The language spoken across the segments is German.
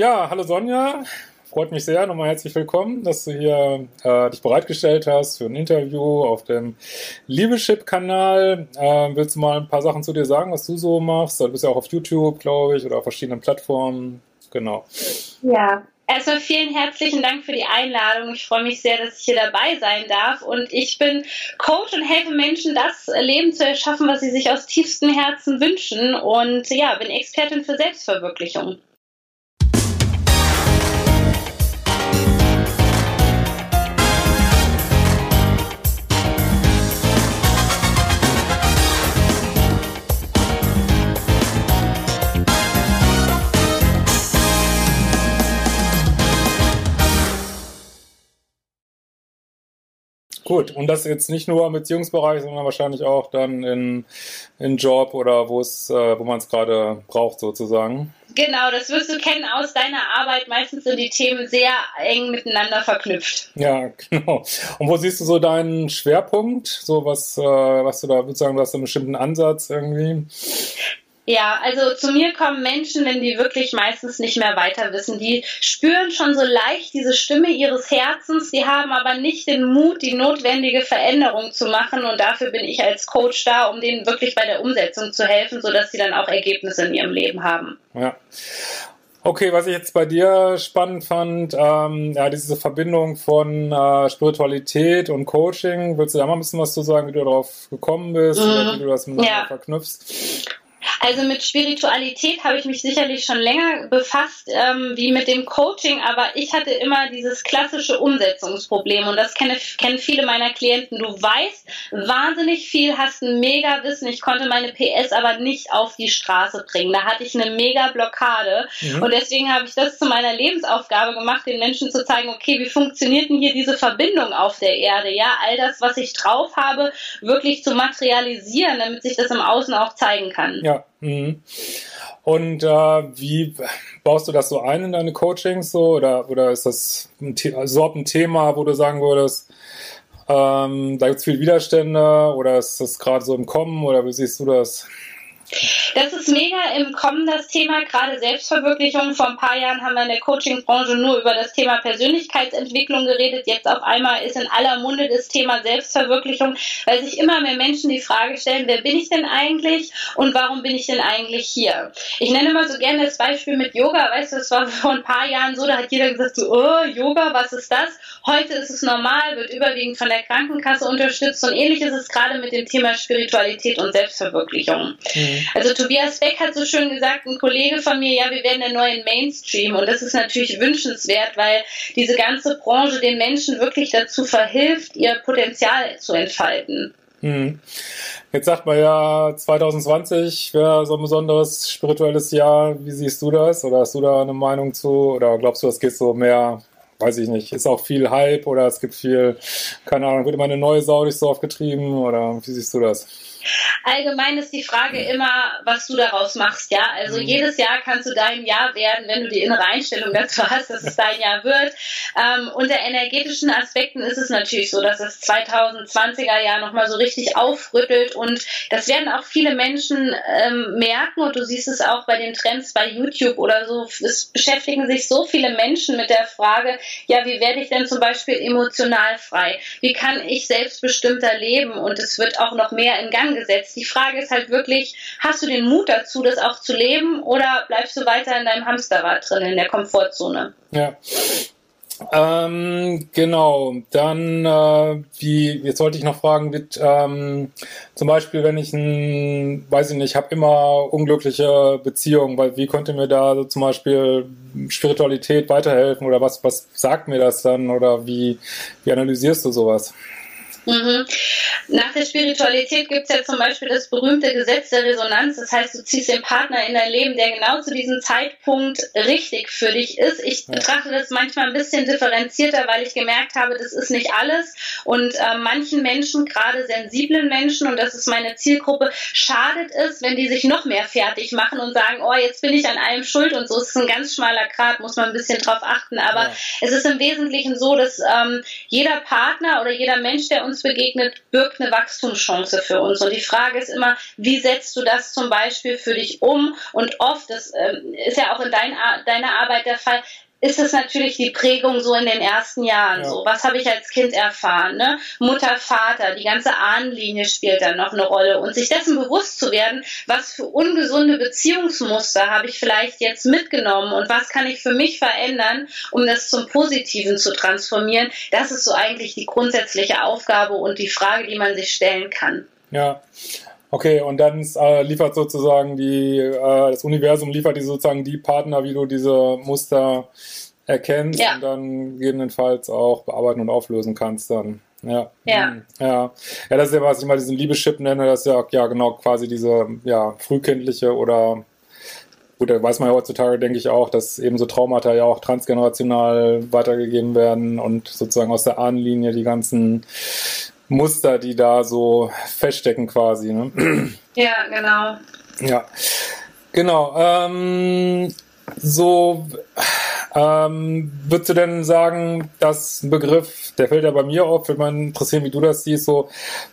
Ja, hallo Sonja. Freut mich sehr. Nochmal herzlich willkommen, dass du hier äh, dich bereitgestellt hast für ein Interview auf dem Liebeschip-Kanal. Äh, willst du mal ein paar Sachen zu dir sagen, was du so machst? Du bist ja auch auf YouTube, glaube ich, oder auf verschiedenen Plattformen. Genau. Ja, Erstmal vielen herzlichen Dank für die Einladung. Ich freue mich sehr, dass ich hier dabei sein darf. Und ich bin Coach und helfe Menschen, das Leben zu erschaffen, was sie sich aus tiefstem Herzen wünschen. Und ja, bin Expertin für Selbstverwirklichung. Gut, und das jetzt nicht nur im Beziehungsbereich, sondern wahrscheinlich auch dann in, in Job oder wo es, äh, wo man es gerade braucht sozusagen. Genau, das wirst du kennen aus deiner Arbeit. Meistens sind die Themen sehr eng miteinander verknüpft. Ja, genau. Und wo siehst du so deinen Schwerpunkt? So was, äh, was du da sozusagen, du hast einen bestimmten Ansatz irgendwie? Ja, also zu mir kommen Menschen, wenn die wirklich meistens nicht mehr weiter wissen. Die spüren schon so leicht diese Stimme ihres Herzens, die haben aber nicht den Mut, die notwendige Veränderung zu machen. Und dafür bin ich als Coach da, um denen wirklich bei der Umsetzung zu helfen, sodass sie dann auch Ergebnisse in ihrem Leben haben. Ja. Okay, was ich jetzt bei dir spannend fand, ähm, ja, diese Verbindung von äh, Spiritualität und Coaching. Willst du da mal ein bisschen was zu sagen, wie du darauf gekommen bist mhm. oder wie du das miteinander ja. verknüpfst? Also mit Spiritualität habe ich mich sicherlich schon länger befasst, ähm, wie mit dem Coaching, aber ich hatte immer dieses klassische Umsetzungsproblem und das kenne, kennen viele meiner Klienten. Du weißt wahnsinnig viel, hast ein mega Wissen. Ich konnte meine PS aber nicht auf die Straße bringen. Da hatte ich eine mega Blockade mhm. und deswegen habe ich das zu meiner Lebensaufgabe gemacht, den Menschen zu zeigen, okay, wie funktioniert denn hier diese Verbindung auf der Erde? Ja, all das, was ich drauf habe, wirklich zu materialisieren, damit sich das im Außen auch zeigen kann. Ja. Mhm. Und äh, wie baust du das so ein in deine Coachings so oder oder ist das ein so ein Thema, wo du sagen würdest, ähm, da gibt es viel Widerstände oder ist das gerade so im Kommen oder wie siehst du das? Das ist mega im Kommen das Thema, gerade Selbstverwirklichung. Vor ein paar Jahren haben wir in der Coaching-Branche nur über das Thema Persönlichkeitsentwicklung geredet. Jetzt auf einmal ist in aller Munde das Thema Selbstverwirklichung, weil sich immer mehr Menschen die Frage stellen, wer bin ich denn eigentlich und warum bin ich denn eigentlich hier? Ich nenne mal so gerne das Beispiel mit Yoga. Weißt du, es war vor ein paar Jahren so, da hat jeder gesagt so, oh, Yoga, was ist das? Heute ist es normal, wird überwiegend von der Krankenkasse unterstützt und ähnlich ist es gerade mit dem Thema Spiritualität und Selbstverwirklichung. Mhm. Also Tobias Beck hat so schön gesagt, ein Kollege von mir, ja, wir werden der neue Mainstream und das ist natürlich wünschenswert, weil diese ganze Branche den Menschen wirklich dazu verhilft, ihr Potenzial zu entfalten. Hm. Jetzt sagt man ja, 2020 wäre so ein besonderes spirituelles Jahr. Wie siehst du das? Oder hast du da eine Meinung zu? Oder glaubst du, das geht so mehr, weiß ich nicht, ist auch viel Hype oder es gibt viel, keine Ahnung, wird immer eine neue Sau durchs Dorf getrieben? Oder wie siehst du das? Allgemein ist die Frage immer, was du daraus machst, ja. Also mhm. jedes Jahr kannst du dein Jahr werden, wenn du die innere Einstellung dazu hast, dass es dein Jahr wird. Ähm, unter energetischen Aspekten ist es natürlich so, dass das 2020er Jahr nochmal so richtig aufrüttelt und das werden auch viele Menschen ähm, merken und du siehst es auch bei den Trends bei YouTube oder so. Es beschäftigen sich so viele Menschen mit der Frage, ja, wie werde ich denn zum Beispiel emotional frei? Wie kann ich selbstbestimmter leben? Und es wird auch noch mehr in Gang gesetzt. Die Frage ist halt wirklich, hast du den Mut dazu, das auch zu leben oder bleibst du weiter in deinem Hamsterrad drin, in der Komfortzone? Ja. Ähm, genau, dann, äh, wie, jetzt wollte ich noch fragen, mit, ähm, zum Beispiel, wenn ich ein, weiß ich nicht, habe immer unglückliche Beziehungen, weil wie könnte mir da so zum Beispiel Spiritualität weiterhelfen oder was, was sagt mir das dann oder wie, wie analysierst du sowas? Mhm. Nach der Spiritualität gibt es ja zum Beispiel das berühmte Gesetz der Resonanz. Das heißt, du ziehst den Partner in dein Leben, der genau zu diesem Zeitpunkt richtig für dich ist. Ich ja. betrachte das manchmal ein bisschen differenzierter, weil ich gemerkt habe, das ist nicht alles. Und äh, manchen Menschen, gerade sensiblen Menschen, und das ist meine Zielgruppe, schadet es, wenn die sich noch mehr fertig machen und sagen, oh, jetzt bin ich an allem schuld und so. Es ist ein ganz schmaler Grad, muss man ein bisschen drauf achten. Aber ja. es ist im Wesentlichen so, dass ähm, jeder Partner oder jeder Mensch, der uns begegnet, birgt eine Wachstumschance für uns. Und die Frage ist immer, wie setzt du das zum Beispiel für dich um? Und oft, das ähm, ist ja auch in dein, deiner Arbeit der Fall, ist es natürlich die Prägung so in den ersten Jahren. Ja. So, was habe ich als Kind erfahren? Ne? Mutter, Vater, die ganze Ahnenlinie spielt dann noch eine Rolle. Und sich dessen bewusst zu werden, was für ungesunde Beziehungsmuster habe ich vielleicht jetzt mitgenommen und was kann ich für mich verändern, um das zum Positiven zu transformieren, das ist so eigentlich die grundsätzliche Aufgabe und die Frage, die man sich stellen kann. Ja, Okay, und dann äh, liefert sozusagen die, äh, das Universum liefert die sozusagen die Partner, wie du diese Muster erkennst ja. und dann gegebenenfalls auch bearbeiten und auflösen kannst dann. Ja. Ja. Hm, ja. Ja, das ist ja, was ich mal diesen Liebeschip nenne, das ist ja, ja genau quasi diese, ja, frühkindliche oder gut, da weiß man ja heutzutage, denke ich auch, dass eben so Traumata ja auch transgenerational weitergegeben werden und sozusagen aus der Ahnenlinie die ganzen Muster, die da so feststecken quasi. Ne? Ja, genau. Ja, genau. Ähm, so, ähm, würdest du denn sagen, dass ein Begriff, der fällt ja bei mir auf, würde man interessieren, wie du das siehst, so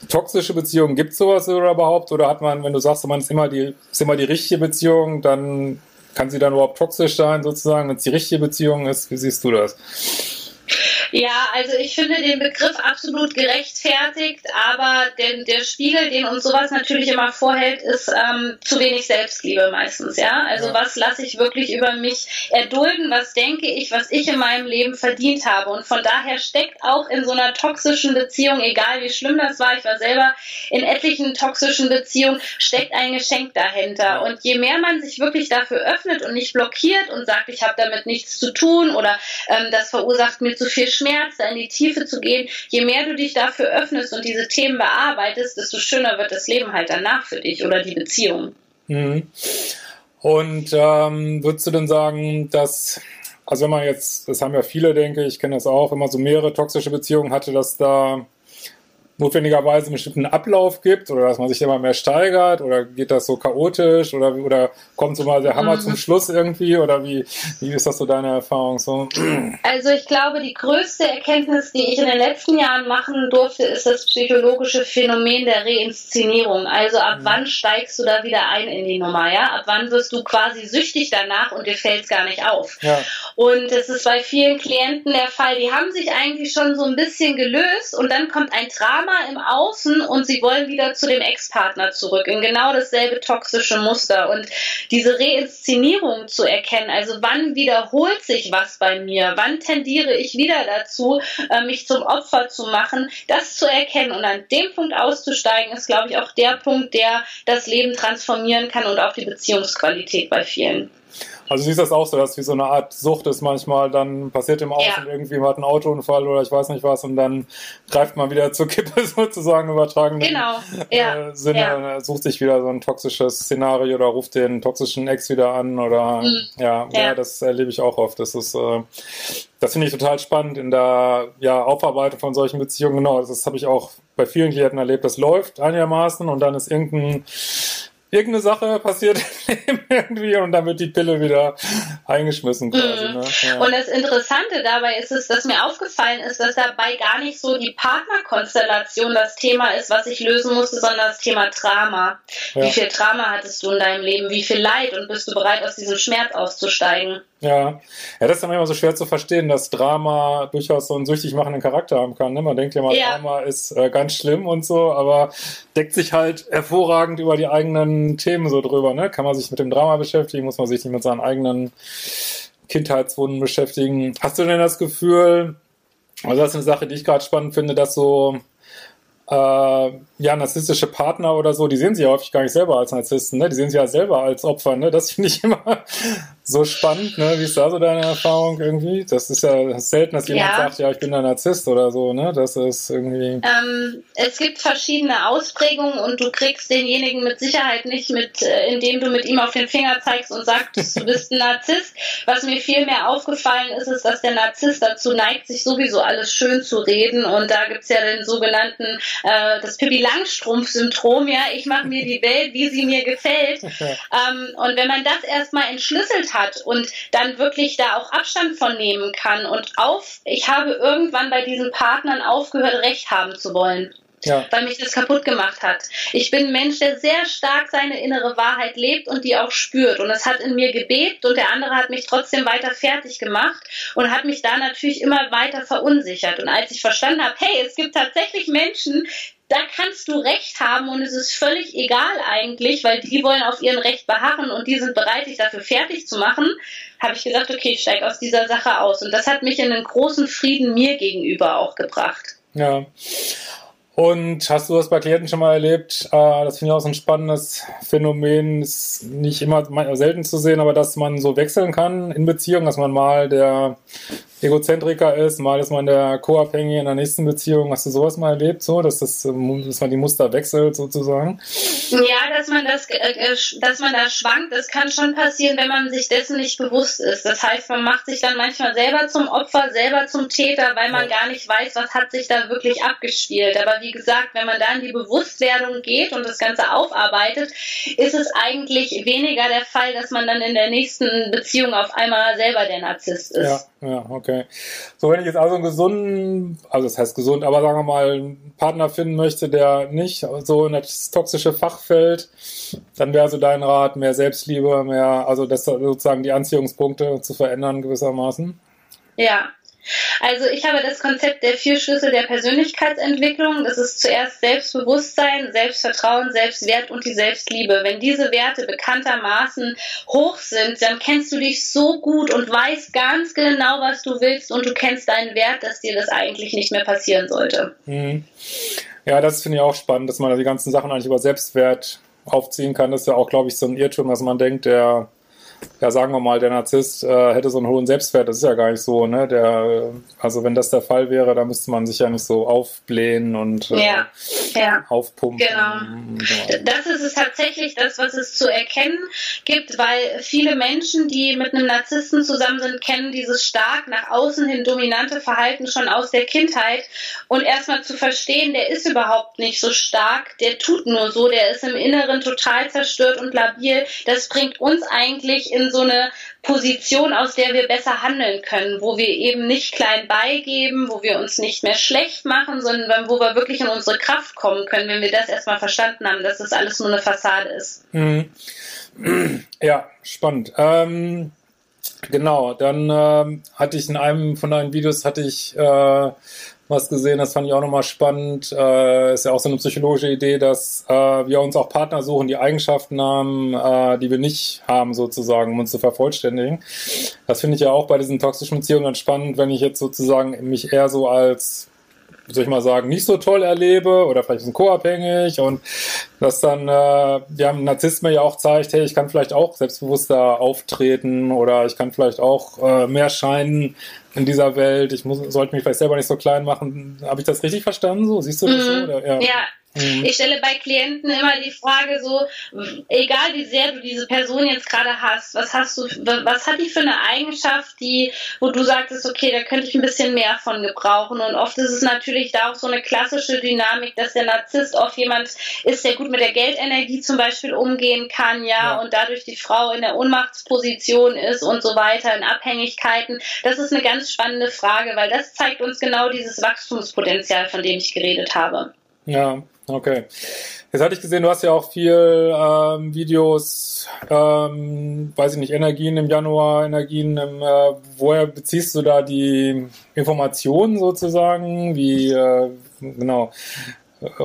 toxische Beziehungen, gibt es sowas oder überhaupt? Oder hat man, wenn du sagst, man ist immer die, ist immer die richtige Beziehung, dann kann sie dann überhaupt toxisch sein, sozusagen, wenn es die richtige Beziehung ist? Wie siehst du das? Ja, also ich finde den Begriff absolut gerechtfertigt, aber der, der Spiegel, den uns sowas natürlich immer vorhält, ist ähm, zu wenig Selbstliebe meistens, ja. Also ja. was lasse ich wirklich über mich erdulden, was denke ich, was ich in meinem Leben verdient habe. Und von daher steckt auch in so einer toxischen Beziehung, egal wie schlimm das war, ich war selber in etlichen toxischen Beziehungen, steckt ein Geschenk dahinter. Und je mehr man sich wirklich dafür öffnet und nicht blockiert und sagt, ich habe damit nichts zu tun oder ähm, das verursacht mir zu viel Schmerz, da in die Tiefe zu gehen, je mehr du dich dafür öffnest und diese Themen bearbeitest, desto schöner wird das Leben halt danach für dich oder die Beziehung. Mhm. Und ähm, würdest du denn sagen, dass, also wenn man jetzt, das haben ja viele, denke ich, kenne das auch, immer so mehrere toxische Beziehungen hatte, dass da notwendigerweise einen bestimmten Ablauf gibt oder dass man sich immer mehr steigert oder geht das so chaotisch oder, oder kommt so mal der Hammer mhm. zum Schluss irgendwie oder wie, wie ist das so deine Erfahrung so? Also ich glaube, die größte Erkenntnis, die ich in den letzten Jahren machen durfte, ist das psychologische Phänomen der Reinszenierung. Also ab mhm. wann steigst du da wieder ein in die Nummer, ja? Ab wann wirst du quasi süchtig danach und dir fällt es gar nicht auf. Ja. Und das ist bei vielen Klienten der Fall, die haben sich eigentlich schon so ein bisschen gelöst und dann kommt ein Drama Drama im Außen und sie wollen wieder zu dem Ex-Partner zurück in genau dasselbe toxische Muster. Und diese Reinszenierung zu erkennen, also wann wiederholt sich was bei mir, wann tendiere ich wieder dazu, äh, mich zum Opfer zu machen, das zu erkennen und an dem Punkt auszusteigen, ist, glaube ich, auch der Punkt, der das Leben transformieren kann und auch die Beziehungsqualität bei vielen. Also siehst das auch so, dass wie so eine Art Sucht ist manchmal, dann passiert im Außen ja. irgendwie, man hat einen Autounfall oder ich weiß nicht was und dann greift man wieder zur Kippe sozusagen übertragen. Genau, ja. Äh, Sinne, ja. sucht sich wieder so ein toxisches Szenario oder ruft den toxischen Ex wieder an oder mhm. ja, ja, ja, das erlebe ich auch oft. Das ist, äh, das finde ich total spannend in der ja, Aufarbeitung von solchen Beziehungen. Genau, das habe ich auch bei vielen Klienten erlebt. Das läuft einigermaßen und dann ist irgendein irgendeine Sache passiert irgendwie und dann wird die Pille wieder eingeschmissen quasi. Mhm. Ne? Ja. Und das Interessante dabei ist es, dass mir aufgefallen ist, dass dabei gar nicht so die Partnerkonstellation das Thema ist, was ich lösen musste, sondern das Thema Drama. Ja. Wie viel Drama hattest du in deinem Leben? Wie viel Leid? Und bist du bereit, aus diesem Schmerz auszusteigen? Ja, ja, das ist dann immer so schwer zu verstehen, dass Drama durchaus so einen süchtig machenden Charakter haben kann. Ne? Man denkt ja mal, ja. Drama ist äh, ganz schlimm und so, aber deckt sich halt hervorragend über die eigenen Themen so drüber. Ne? Kann man sich mit dem Drama beschäftigen, muss man sich nicht mit seinen eigenen Kindheitswunden beschäftigen. Hast du denn das Gefühl, also das ist eine Sache, die ich gerade spannend finde, dass so äh, ja, narzisstische Partner oder so, die sehen sich ja häufig gar nicht selber als Narzissten, ne? Die sehen sich ja selber als Opfer, ne? Das finde ich immer so spannend, ne? Wie ist da so deine Erfahrung irgendwie? Das ist ja selten, dass jemand ja. sagt, ja, ich bin ein Narzisst oder so, ne? Das ist irgendwie. Ähm, es gibt verschiedene Ausprägungen und du kriegst denjenigen mit Sicherheit nicht mit, äh, indem du mit ihm auf den Finger zeigst und sagst, du bist ein Narzisst. Was mir viel mehr aufgefallen ist, ist, dass der Narzisst dazu neigt, sich sowieso alles schön zu reden. Und da gibt's ja den sogenannten, äh, das Pippi Langstrumpf-Syndrom, ja, ich mache mir die Welt, wie sie mir gefällt. ähm, und wenn man das erstmal entschlüsselt hat und dann wirklich da auch Abstand von nehmen kann und auf, ich habe irgendwann bei diesen Partnern aufgehört, Recht haben zu wollen. Ja. weil mich das kaputt gemacht hat. Ich bin ein Mensch, der sehr stark seine innere Wahrheit lebt und die auch spürt. Und es hat in mir gebebt und der andere hat mich trotzdem weiter fertig gemacht und hat mich da natürlich immer weiter verunsichert. Und als ich verstanden habe, hey, es gibt tatsächlich Menschen, da kannst du Recht haben und es ist völlig egal eigentlich, weil die wollen auf ihren Recht beharren und die sind bereit, dich dafür fertig zu machen, habe ich gesagt, okay, ich steige aus dieser Sache aus. Und das hat mich in einen großen Frieden mir gegenüber auch gebracht. Ja. Und hast du das bei Klienten schon mal erlebt? Äh, das finde ich auch so ein spannendes Phänomen. Ist nicht immer selten zu sehen, aber dass man so wechseln kann in Beziehungen, dass man mal der Egozentriker ist, mal ist man der Co-Abhängige in der nächsten Beziehung. Hast du sowas mal erlebt, so, dass, das, ähm, dass man die Muster wechselt sozusagen? Ja, dass man das, äh, äh, dass man da schwankt, das kann schon passieren, wenn man sich dessen nicht bewusst ist. Das heißt, man macht sich dann manchmal selber zum Opfer, selber zum Täter, weil man ja. gar nicht weiß, was hat sich da wirklich abgespielt. Aber wie gesagt, wenn man da in die Bewusstwerdung geht und das Ganze aufarbeitet, ist es eigentlich weniger der Fall, dass man dann in der nächsten Beziehung auf einmal selber der Narzisst ist. Ja. Ja, okay. So, wenn ich jetzt also einen gesunden, also das heißt gesund, aber sagen wir mal, einen Partner finden möchte, der nicht so in das toxische Fach fällt, dann wäre so dein Rat, mehr Selbstliebe, mehr, also das sozusagen die Anziehungspunkte zu verändern gewissermaßen. Ja, also ich habe das Konzept der vier Schlüssel der Persönlichkeitsentwicklung. Das ist zuerst Selbstbewusstsein, Selbstvertrauen, Selbstwert und die Selbstliebe. Wenn diese Werte bekanntermaßen hoch sind, dann kennst du dich so gut und weißt ganz genau, was du willst und du kennst deinen Wert, dass dir das eigentlich nicht mehr passieren sollte. Mhm. Ja, das finde ich auch spannend, dass man die ganzen Sachen eigentlich über Selbstwert aufziehen kann. Das ist ja auch, glaube ich, so ein Irrtum, dass man denkt, der ja, sagen wir mal, der Narzisst äh, hätte so einen hohen Selbstwert, das ist ja gar nicht so, ne? Der, also wenn das der Fall wäre, da müsste man sich ja nicht so aufblähen und äh, ja, ja. aufpumpen. Genau. Das ist es tatsächlich das, was es zu erkennen gibt, weil viele Menschen, die mit einem Narzissten zusammen sind, kennen dieses stark nach außen hin dominante Verhalten schon aus der Kindheit und erstmal zu verstehen, der ist überhaupt nicht so stark, der tut nur so, der ist im Inneren total zerstört und labil, das bringt uns eigentlich in so eine Position, aus der wir besser handeln können, wo wir eben nicht klein beigeben, wo wir uns nicht mehr schlecht machen, sondern wo wir wirklich in unsere Kraft kommen können, wenn wir das erstmal verstanden haben, dass das alles nur eine Fassade ist. Mhm. Ja, spannend. Ähm, genau, dann ähm, hatte ich in einem von deinen Videos hatte ich äh, was gesehen, das fand ich auch nochmal spannend. Äh, ist ja auch so eine psychologische Idee, dass äh, wir uns auch Partner suchen, die Eigenschaften haben, äh, die wir nicht haben, sozusagen, um uns zu vervollständigen. Das finde ich ja auch bei diesen toxischen Beziehungen ganz spannend, wenn ich jetzt sozusagen mich eher so als soll ich mal sagen, nicht so toll erlebe oder vielleicht ein co-abhängig und dass dann, äh, Narzisst mir ja auch zeigt, hey, ich kann vielleicht auch selbstbewusster auftreten oder ich kann vielleicht auch äh, mehr scheinen in dieser Welt. Ich muss, sollte mich vielleicht selber nicht so klein machen. Habe ich das richtig verstanden? So siehst du das mhm. so? Oder? Ja. ja, Mhm. Ich stelle bei Klienten immer die Frage so, egal wie sehr du diese Person jetzt gerade hast, was hast du, was hat die für eine Eigenschaft, die, wo du sagtest, okay, da könnte ich ein bisschen mehr von gebrauchen. Und oft ist es natürlich da auch so eine klassische Dynamik, dass der Narzisst oft jemand ist, der gut mit der Geldenergie zum Beispiel umgehen kann, ja, ja. und dadurch die Frau in der Ohnmachtsposition ist und so weiter, in Abhängigkeiten. Das ist eine ganz spannende Frage, weil das zeigt uns genau dieses Wachstumspotenzial, von dem ich geredet habe. Ja, Okay. Jetzt hatte ich gesehen, du hast ja auch viel ähm, Videos, ähm, weiß ich nicht, Energien im Januar, Energien im, äh, woher beziehst du da die Informationen sozusagen? Wie, äh, genau.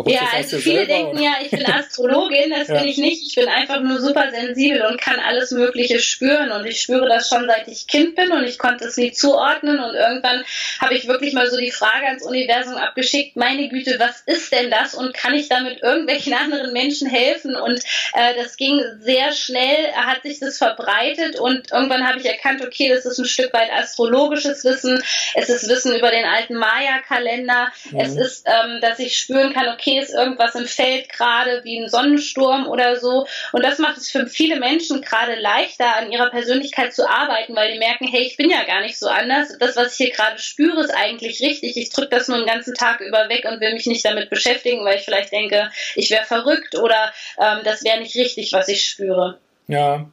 Ja, also viele denken ja, ich bin Astrologin, das ja. bin ich nicht. Ich bin einfach nur super sensibel und kann alles Mögliche spüren. Und ich spüre das schon seit ich Kind bin und ich konnte es nie zuordnen. Und irgendwann habe ich wirklich mal so die Frage ans Universum abgeschickt, meine Güte, was ist denn das? Und kann ich damit irgendwelchen anderen Menschen helfen? Und äh, das ging sehr schnell, hat sich das verbreitet und irgendwann habe ich erkannt, okay, das ist ein Stück weit astrologisches Wissen. Es ist Wissen über den alten Maya-Kalender. Mhm. Es ist, ähm, dass ich spüren kann, kann, okay, ist irgendwas im Feld gerade wie ein Sonnensturm oder so. Und das macht es für viele Menschen gerade leichter, an ihrer Persönlichkeit zu arbeiten, weil die merken, hey, ich bin ja gar nicht so anders. Das, was ich hier gerade spüre, ist eigentlich richtig. Ich drücke das nur den ganzen Tag über weg und will mich nicht damit beschäftigen, weil ich vielleicht denke, ich wäre verrückt oder ähm, das wäre nicht richtig, was ich spüre. Ja.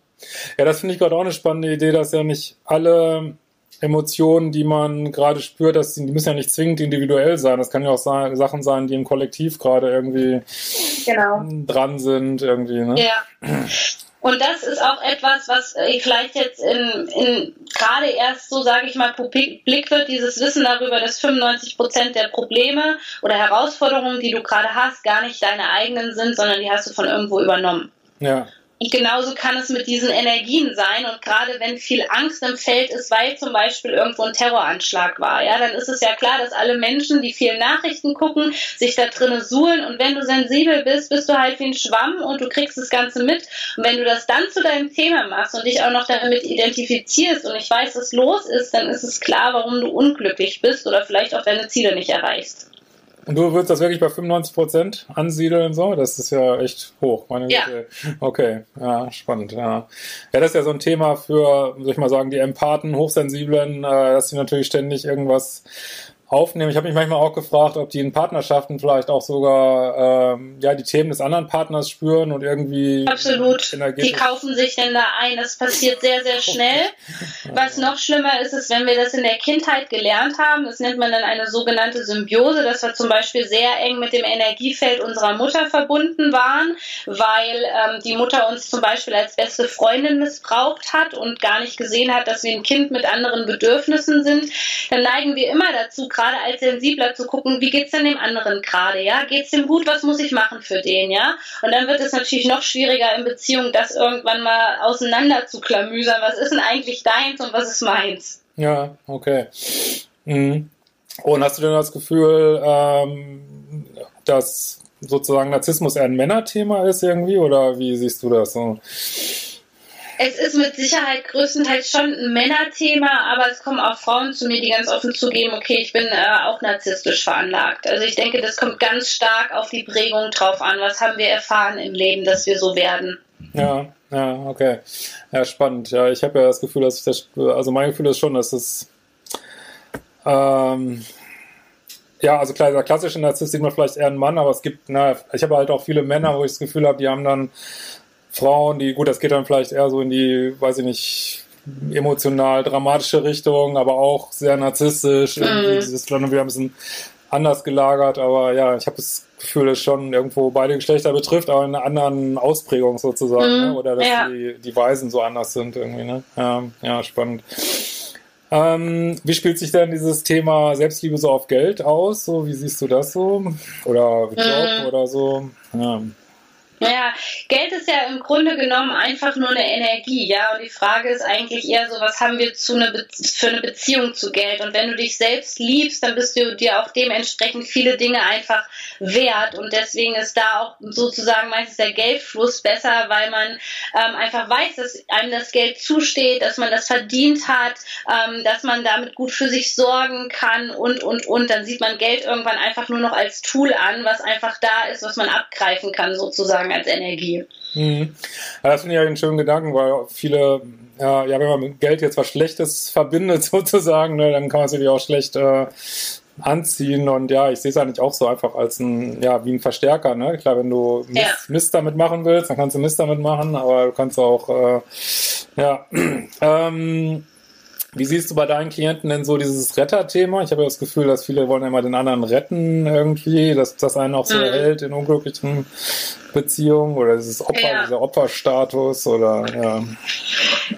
Ja, das finde ich gerade auch eine spannende Idee, dass ja nicht alle Emotionen, die man gerade spürt, dass die, die müssen ja nicht zwingend individuell sein. Das kann ja auch sein, Sachen sein, die im Kollektiv gerade irgendwie genau. dran sind, irgendwie. Ne? Ja. Und das ist auch etwas, was äh, vielleicht jetzt in, in gerade erst so, sage ich mal, publik wird, dieses Wissen darüber, dass 95 Prozent der Probleme oder Herausforderungen, die du gerade hast, gar nicht deine eigenen sind, sondern die hast du von irgendwo übernommen. Ja. Und genauso kann es mit diesen Energien sein. Und gerade wenn viel Angst im Feld ist, weil zum Beispiel irgendwo ein Terroranschlag war, ja, dann ist es ja klar, dass alle Menschen, die viel Nachrichten gucken, sich da drinnen suhlen. Und wenn du sensibel bist, bist du halt wie ein Schwamm und du kriegst das Ganze mit. Und wenn du das dann zu deinem Thema machst und dich auch noch damit identifizierst und ich weiß, was los ist, dann ist es klar, warum du unglücklich bist oder vielleicht auch deine Ziele nicht erreichst. Und du würdest das wirklich bei 95 Prozent ansiedeln, so? Das ist ja echt hoch. Meine ja. Okay, ja, spannend, ja. Ja, das ist ja so ein Thema für, soll ich mal sagen, die Empathen, Hochsensiblen, äh, dass sie natürlich ständig irgendwas aufnehmen. Ich habe mich manchmal auch gefragt, ob die in Partnerschaften vielleicht auch sogar ähm, ja die Themen des anderen Partners spüren und irgendwie absolut. Die kaufen sich denn da ein. Das passiert sehr sehr schnell. Was noch schlimmer ist, ist, wenn wir das in der Kindheit gelernt haben. Das nennt man dann eine sogenannte Symbiose, dass wir zum Beispiel sehr eng mit dem Energiefeld unserer Mutter verbunden waren, weil ähm, die Mutter uns zum Beispiel als beste Freundin missbraucht hat und gar nicht gesehen hat, dass wir ein Kind mit anderen Bedürfnissen sind. Dann neigen wir immer dazu gerade als Sensibler zu gucken, wie geht's denn dem anderen gerade, ja? Geht's dem gut? Was muss ich machen für den, ja? Und dann wird es natürlich noch schwieriger in Beziehungen, das irgendwann mal auseinander zu klamüsern. Was ist denn eigentlich deins und was ist meins? Ja, okay. Mhm. Und hast du denn das Gefühl, ähm, dass sozusagen Narzissmus eher ein Männerthema ist irgendwie oder wie siehst du das so? Es ist mit Sicherheit größtenteils schon ein Männerthema, aber es kommen auch Frauen zu mir, die ganz offen zugeben, okay, ich bin äh, auch narzisstisch veranlagt. Also ich denke, das kommt ganz stark auf die Prägung drauf an. Was haben wir erfahren im Leben, dass wir so werden? Ja, ja, okay. Ja, spannend. Ja, ich habe ja das Gefühl, dass ich das, also mein Gefühl ist schon, dass es, ähm, ja, also klar, der klassische Narzisst sieht man vielleicht eher einen Mann, aber es gibt, na, ich habe halt auch viele Männer, wo ich das Gefühl habe, die haben dann Frauen, die, gut, das geht dann vielleicht eher so in die, weiß ich nicht, emotional dramatische Richtung, aber auch sehr narzisstisch. Mhm. Das ist dann wieder ein bisschen anders gelagert, aber ja, ich habe das Gefühl, dass schon irgendwo beide Geschlechter betrifft, aber in einer anderen Ausprägung sozusagen, mhm. ne? oder dass ja. die, die Weisen so anders sind irgendwie. Ne? Ja, ja spannend. Ähm, wie spielt sich denn dieses Thema Selbstliebe so auf Geld aus? So, wie siehst du das so? Oder Job mhm. oder so? Ja. Naja, Geld ist ja im Grunde genommen einfach nur eine Energie, ja. Und die Frage ist eigentlich eher so, was haben wir zu eine für eine Beziehung zu Geld? Und wenn du dich selbst liebst, dann bist du dir auch dementsprechend viele Dinge einfach wert. Und deswegen ist da auch sozusagen meistens der Geldfluss besser, weil man ähm, einfach weiß, dass einem das Geld zusteht, dass man das verdient hat, ähm, dass man damit gut für sich sorgen kann und, und, und. Dann sieht man Geld irgendwann einfach nur noch als Tool an, was einfach da ist, was man abgreifen kann sozusagen sozusagen als Energie. Mhm. Ja, das finde ich einen schönen Gedanken, weil viele, ja, ja, wenn man mit Geld jetzt was Schlechtes verbindet sozusagen, ne, dann kann man es natürlich auch schlecht äh, anziehen und ja, ich sehe es eigentlich auch so einfach als ein, ja, wie ein Verstärker, ne? Klar, wenn du Mist, ja. Mist damit machen willst, dann kannst du Mist damit machen, aber du kannst auch, äh, ja, ähm, wie siehst du bei deinen Klienten denn so dieses Retter-Thema? Ich habe ja das Gefühl, dass viele wollen immer den anderen retten irgendwie, dass das einen auch so mhm. erhält in unglücklichen Beziehungen oder dieses Opfer, ja. dieser Opferstatus oder ja.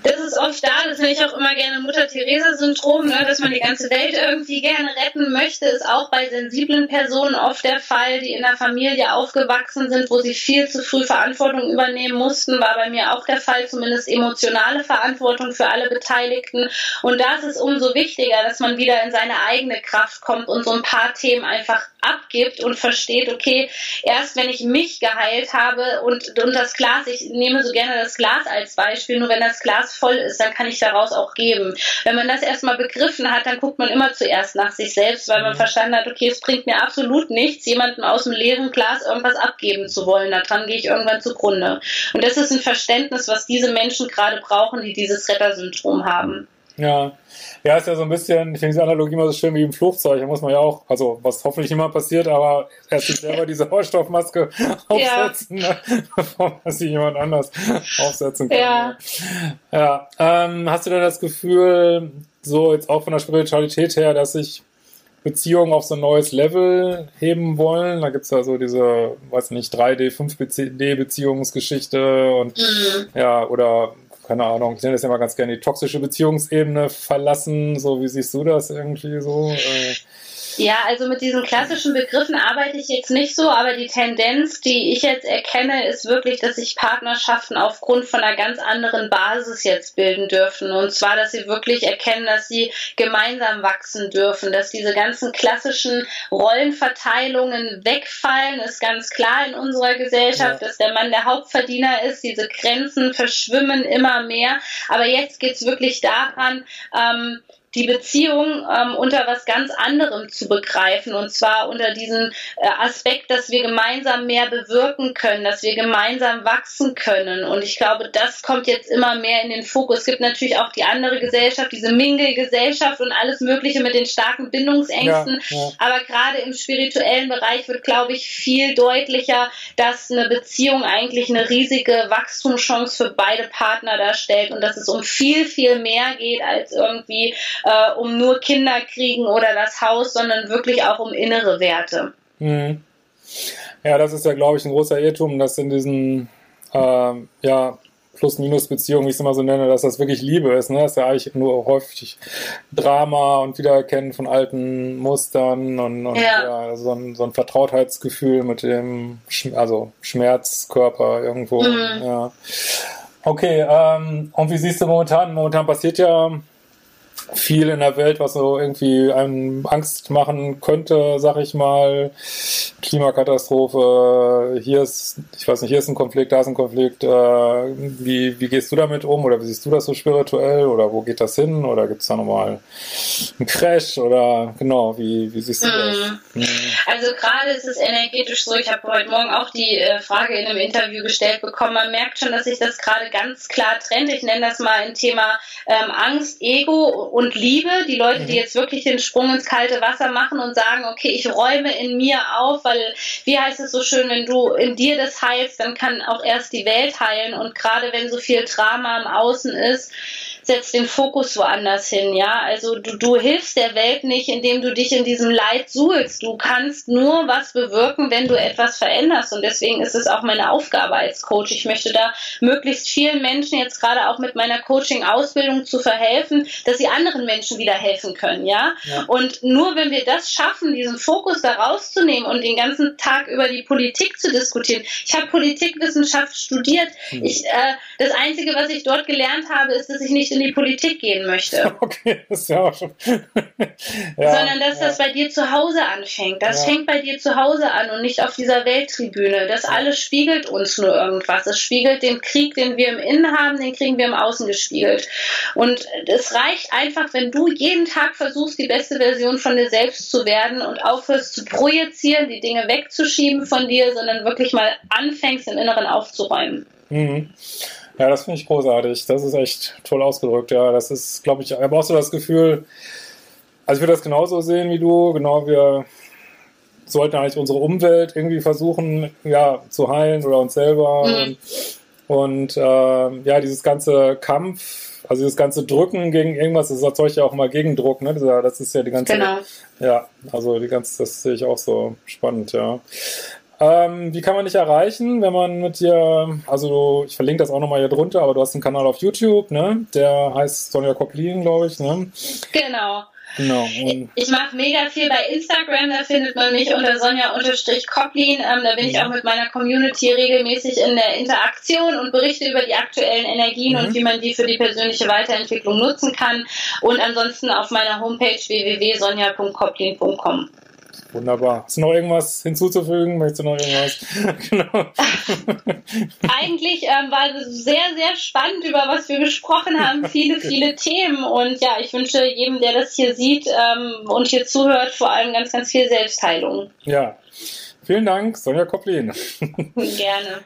Das ist oft da, das nenne ich auch immer gerne Mutter-Theresa-Syndrom, ne, dass man die ganze Welt irgendwie gerne retten möchte, ist auch bei sensiblen Personen oft der Fall, die in der Familie aufgewachsen sind, wo sie viel zu früh Verantwortung übernehmen mussten, war bei mir auch der Fall, zumindest emotionale Verantwortung für alle Beteiligten. Und da ist es umso wichtiger, dass man wieder in seine eigene Kraft kommt und so ein paar Themen einfach abgibt und versteht, okay, erst wenn ich mich geheilt habe und, und das Glas, ich nehme so gerne das Glas als Beispiel, nur wenn das Glas voll ist, dann kann ich daraus auch geben. Wenn man das erstmal begriffen hat, dann guckt man immer zuerst nach sich selbst, weil man mhm. verstanden hat, okay, es bringt mir absolut nichts, jemandem aus dem leeren Glas irgendwas abgeben zu wollen. Daran gehe ich irgendwann zugrunde. Und das ist ein Verständnis, was diese Menschen gerade brauchen, die dieses Rettersyndrom haben. Ja, ja, ist ja so ein bisschen, ich finde diese Analogie immer so schön wie im Flugzeug. Da muss man ja auch, also was hoffentlich nicht mal passiert, aber erst sich selber diese Sauerstoffmaske aufsetzen, ja. ne, bevor man sie jemand anders aufsetzen kann. Ja. ja. Ähm, hast du denn das Gefühl, so jetzt auch von der Spiritualität her, dass sich Beziehungen auf so ein neues Level heben wollen. Da gibt's ja so diese, weiß nicht, 3D, 5D-Beziehungsgeschichte und mhm. ja, oder keine Ahnung, ich nenne das ja mal ganz gerne die toxische Beziehungsebene verlassen. So, wie siehst du das irgendwie so? Äh, ja, also mit diesen klassischen Begriffen arbeite ich jetzt nicht so, aber die Tendenz, die ich jetzt erkenne, ist wirklich, dass sich Partnerschaften aufgrund von einer ganz anderen Basis jetzt bilden dürfen. Und zwar, dass sie wirklich erkennen, dass sie gemeinsam wachsen dürfen, dass diese ganzen klassischen Rollenverteilungen wegfallen, ist ganz klar in unserer Gesellschaft, ja. dass der Mann der Hauptverdiener ist. Diese Grenzen verschwimmen immer mehr. Aber jetzt geht es wirklich daran, ähm, die Beziehung ähm, unter was ganz anderem zu begreifen und zwar unter diesem äh, Aspekt, dass wir gemeinsam mehr bewirken können, dass wir gemeinsam wachsen können und ich glaube, das kommt jetzt immer mehr in den Fokus. Es gibt natürlich auch die andere Gesellschaft, diese Mingle-Gesellschaft und alles Mögliche mit den starken Bindungsängsten, ja, ja. aber gerade im spirituellen Bereich wird, glaube ich, viel deutlicher, dass eine Beziehung eigentlich eine riesige Wachstumschance für beide Partner darstellt und dass es um viel, viel mehr geht als irgendwie äh, um nur Kinder kriegen oder das Haus, sondern wirklich auch um innere Werte. Mhm. Ja, das ist ja, glaube ich, ein großer Irrtum, dass in diesen äh, ja, Plus-Minus-Beziehungen, wie ich es immer so nenne, dass das wirklich Liebe ist. Ne? Das ist ja eigentlich nur häufig Drama und Wiedererkennen von alten Mustern und, und ja. ja so, ein, so, ein, Vertrautheitsgefühl mit dem Sch also Schmerzkörper irgendwo. Mhm. Ja. Okay, ähm, und wie siehst du momentan? Momentan passiert ja viel in der Welt, was so irgendwie einem Angst machen könnte, sag ich mal. Klimakatastrophe, hier ist, ich weiß nicht, hier ist ein Konflikt, da ist ein Konflikt. Äh, wie, wie gehst du damit um oder wie siehst du das so spirituell oder wo geht das hin oder gibt es da nochmal einen Crash oder genau, wie, wie siehst du das? Mhm. Also gerade ist es energetisch so, ich habe heute Morgen auch die äh, Frage in einem Interview gestellt bekommen, man merkt schon, dass sich das gerade ganz klar trennt. Ich nenne das mal ein Thema ähm, Angst, Ego und Liebe, die Leute, die mhm. jetzt wirklich den Sprung ins kalte Wasser machen und sagen, okay, ich räume in mir auf, weil, wie heißt es so schön, wenn du in dir das heilst, dann kann auch erst die Welt heilen und gerade wenn so viel Drama im Außen ist, setzt den Fokus woanders hin, ja. Also du, du hilfst der Welt nicht, indem du dich in diesem Leid suhlst. Du kannst nur was bewirken, wenn du etwas veränderst. Und deswegen ist es auch meine Aufgabe als Coach. Ich möchte da möglichst vielen Menschen jetzt gerade auch mit meiner Coaching-Ausbildung zu verhelfen, dass sie anderen Menschen wieder helfen können, ja? ja. Und nur wenn wir das schaffen, diesen Fokus da rauszunehmen und den ganzen Tag über die Politik zu diskutieren. Ich habe Politikwissenschaft studiert. Hm. Ich, äh, das Einzige, was ich dort gelernt habe, ist, dass ich nicht in die Politik gehen möchte. Okay, das ist ja auch schon. ja, Sondern dass ja. das bei dir zu Hause anfängt. Das ja. fängt bei dir zu Hause an und nicht auf dieser Welttribüne. Das alles spiegelt uns nur irgendwas. Es spiegelt den Krieg, den wir im Innen haben, den kriegen wir im Außen gespiegelt. Und es reicht einfach, wenn du jeden Tag versuchst, die beste Version von dir selbst zu werden und aufhörst zu projizieren, die Dinge wegzuschieben von dir, sondern wirklich mal anfängst, im Inneren aufzuräumen. Mhm. Ja, das finde ich großartig. Das ist echt toll ausgedrückt. Ja, das ist, glaube ich, aber auch so das Gefühl, also ich würde das genauso sehen wie du. Genau, wir sollten eigentlich unsere Umwelt irgendwie versuchen, ja, zu heilen oder uns selber. Mhm. Und, und äh, ja, dieses ganze Kampf, also dieses ganze Drücken gegen irgendwas, das erzeugt ja auch mal Gegendruck, ne? Das ist ja die ganze. Genau. Ja, also die ganze, das sehe ich auch so spannend, ja. Ähm, wie kann man dich erreichen, wenn man mit dir, also ich verlinke das auch nochmal hier drunter, aber du hast einen Kanal auf YouTube, ne? Der heißt Sonja Koplin, glaube ich, ne? Genau. Genau. Und ich mache mega viel bei Instagram, da findet man mich unter Sonja-Koplin. Ähm, da bin ich auch mit meiner Community regelmäßig in der Interaktion und berichte über die aktuellen Energien mhm. und wie man die für die persönliche Weiterentwicklung nutzen kann. Und ansonsten auf meiner Homepage www.sonja.koplin.com. Wunderbar. Hast du noch irgendwas hinzuzufügen? Möchtest du noch irgendwas? genau. Eigentlich ähm, war es sehr, sehr spannend, über was wir gesprochen haben. Viele, viele Themen. Und ja, ich wünsche jedem, der das hier sieht ähm, und hier zuhört, vor allem ganz, ganz viel Selbstheilung. Ja. Vielen Dank, Sonja Koplin. Gerne.